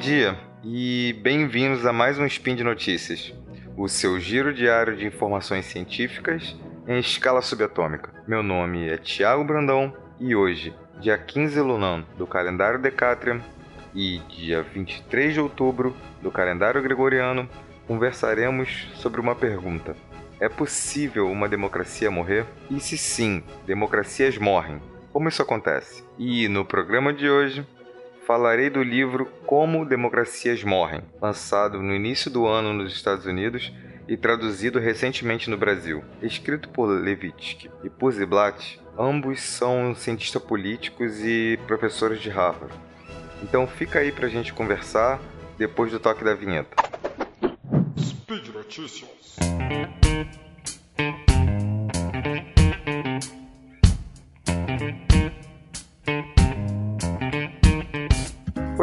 dia e bem-vindos a mais um Spin de Notícias, o seu giro diário de informações científicas em escala subatômica. Meu nome é Tiago Brandão e hoje, dia 15 Lunan do calendário Decatrium e dia 23 de outubro do calendário Gregoriano, conversaremos sobre uma pergunta. É possível uma democracia morrer? E se sim, democracias morrem, como isso acontece? E no programa de hoje falarei do livro Como Democracias Morrem, lançado no início do ano nos Estados Unidos e traduzido recentemente no Brasil. Escrito por Levitsky e Puziblatt, ambos são cientistas políticos e professores de Harvard. Então fica aí pra gente conversar depois do toque da vinheta. Speed Notícias.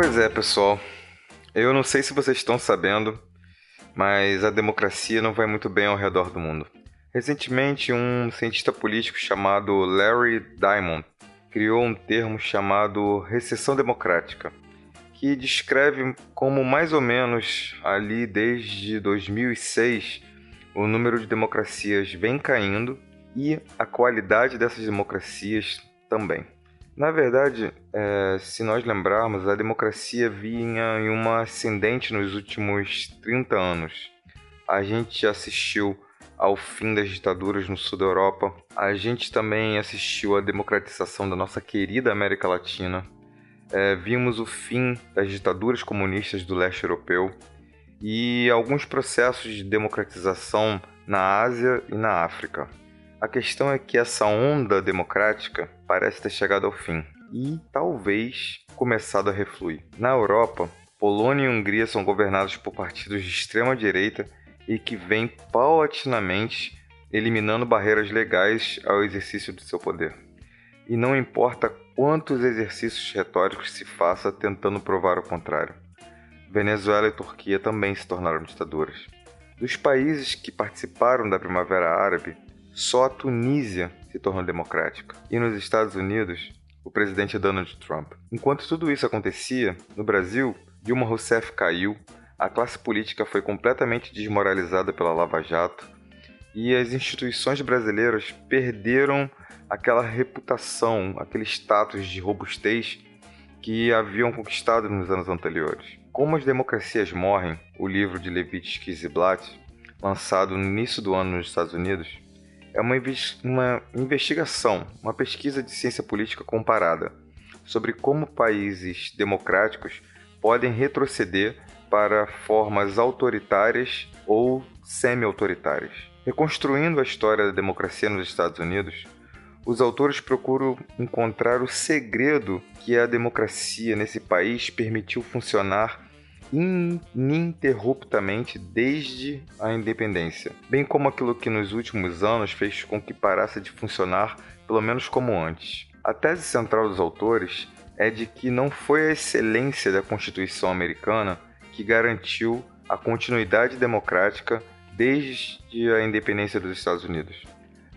Pois é, pessoal. Eu não sei se vocês estão sabendo, mas a democracia não vai muito bem ao redor do mundo. Recentemente, um cientista político chamado Larry Diamond criou um termo chamado recessão democrática, que descreve como mais ou menos ali desde 2006 o número de democracias vem caindo e a qualidade dessas democracias também. Na verdade, é, se nós lembrarmos, a democracia vinha em uma ascendente nos últimos 30 anos. A gente assistiu ao fim das ditaduras no sul da Europa. A gente também assistiu à democratização da nossa querida América Latina. É, vimos o fim das ditaduras comunistas do leste europeu e alguns processos de democratização na Ásia e na África. A questão é que essa onda democrática parece ter chegado ao fim e talvez começado a refluir. Na Europa, Polônia e Hungria são governados por partidos de extrema direita e que vêm paulatinamente eliminando barreiras legais ao exercício do seu poder. E não importa quantos exercícios retóricos se faça tentando provar o contrário. Venezuela e Turquia também se tornaram ditaduras. Dos países que participaram da Primavera Árabe, só a Tunísia se tornou democrática. E nos Estados Unidos, o presidente é Donald Trump. Enquanto tudo isso acontecia, no Brasil, Dilma Rousseff caiu, a classe política foi completamente desmoralizada pela Lava Jato e as instituições brasileiras perderam aquela reputação, aquele status de robustez que haviam conquistado nos anos anteriores. Como as democracias morrem, o livro de Levitsky e Blatt, lançado no início do ano nos Estados Unidos, é uma, uma investigação, uma pesquisa de ciência política comparada sobre como países democráticos podem retroceder para formas autoritárias ou semi-autoritárias. Reconstruindo a história da democracia nos Estados Unidos, os autores procuram encontrar o segredo que a democracia nesse país permitiu funcionar ininterruptamente desde a independência, bem como aquilo que nos últimos anos fez com que parasse de funcionar pelo menos como antes. A tese central dos autores é de que não foi a excelência da Constituição americana que garantiu a continuidade democrática desde a independência dos Estados Unidos.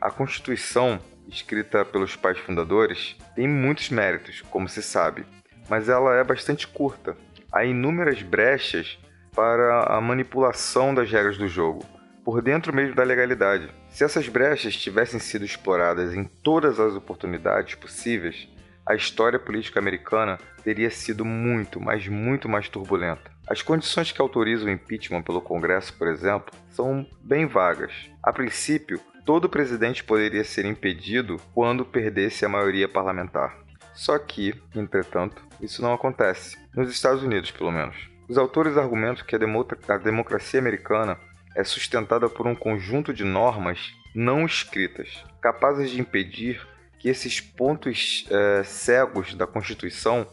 A Constituição, escrita pelos pais fundadores, tem muitos méritos, como se sabe, mas ela é bastante curta há inúmeras brechas para a manipulação das regras do jogo, por dentro mesmo da legalidade. Se essas brechas tivessem sido exploradas em todas as oportunidades possíveis, a história política americana teria sido muito, mas muito mais turbulenta. As condições que autorizam o impeachment pelo Congresso, por exemplo, são bem vagas. A princípio, todo presidente poderia ser impedido quando perdesse a maioria parlamentar. Só que, entretanto, isso não acontece, nos Estados Unidos pelo menos. Os autores argumentam que a, democracia americana é sustentada por um conjunto de normas não escritas, capazes de impedir que esses pontos é, cegos da Constituição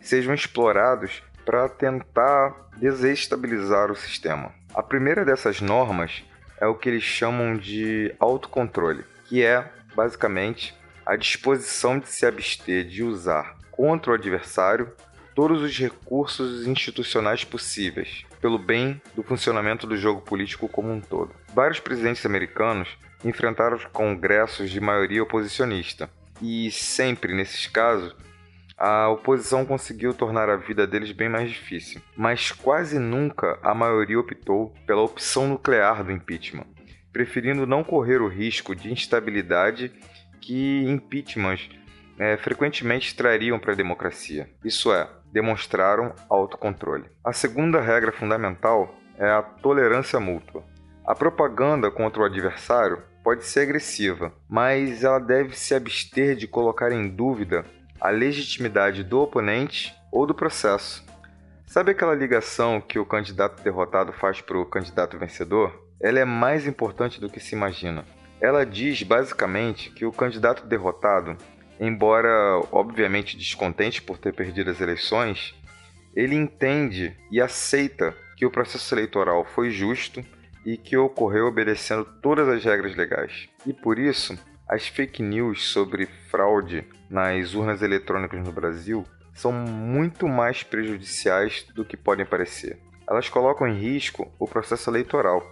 sejam explorados para tentar desestabilizar o sistema. A primeira dessas normas é o que eles chamam de autocontrole, que é basicamente a disposição de se abster de usar contra o adversário todos os recursos institucionais possíveis, pelo bem do funcionamento do jogo político como um todo. Vários presidentes americanos enfrentaram congressos de maioria oposicionista, e sempre nesses casos a oposição conseguiu tornar a vida deles bem mais difícil, mas quase nunca a maioria optou pela opção nuclear do impeachment, preferindo não correr o risco de instabilidade que impeachments é, frequentemente trariam para a democracia. Isso é, demonstraram autocontrole. A segunda regra fundamental é a tolerância mútua. A propaganda contra o adversário pode ser agressiva, mas ela deve se abster de colocar em dúvida a legitimidade do oponente ou do processo. Sabe aquela ligação que o candidato derrotado faz para o candidato vencedor? Ela é mais importante do que se imagina. Ela diz basicamente que o candidato derrotado, embora obviamente descontente por ter perdido as eleições, ele entende e aceita que o processo eleitoral foi justo e que ocorreu obedecendo todas as regras legais. E por isso, as fake news sobre fraude nas urnas eletrônicas no Brasil são muito mais prejudiciais do que podem parecer. Elas colocam em risco o processo eleitoral,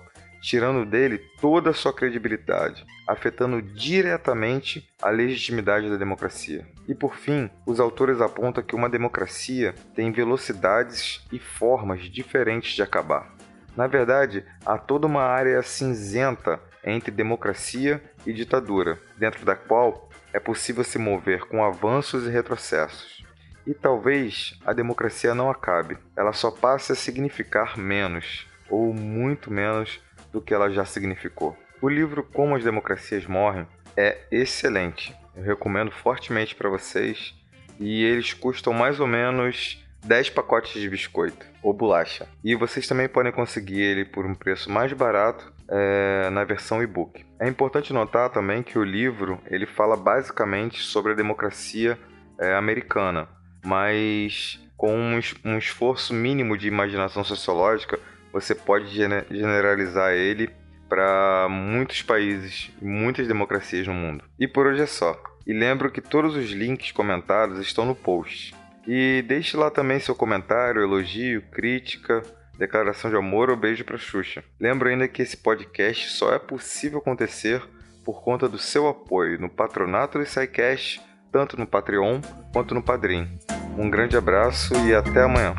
tirando dele toda a sua credibilidade, afetando diretamente a legitimidade da democracia. E por fim, os autores apontam que uma democracia tem velocidades e formas diferentes de acabar. Na verdade, há toda uma área cinzenta entre democracia e ditadura, dentro da qual é possível se mover com avanços e retrocessos. E talvez a democracia não acabe, ela só passe a significar menos, ou muito menos, do que ela já significou. O livro Como as Democracias Morrem é excelente, eu recomendo fortemente para vocês e eles custam mais ou menos 10 pacotes de biscoito ou bolacha. E vocês também podem conseguir ele por um preço mais barato é, na versão e-book. É importante notar também que o livro ele fala basicamente sobre a democracia é, americana, mas com um, um, esforço mínimo de imaginação sociológica, você pode generalizar ele para muitos países e muitas democracias no mundo. E por hoje é só. E lembro que todos os links comentados estão no post. E deixe lá também seu comentário, elogio, crítica, declaração de amor ou beijo para Xuxa. Lembro ainda que esse podcast só é possível acontecer por conta do seu apoio no patronato do SciCast, tanto no Patreon quanto no Padrim. Um grande abraço e até amanhã.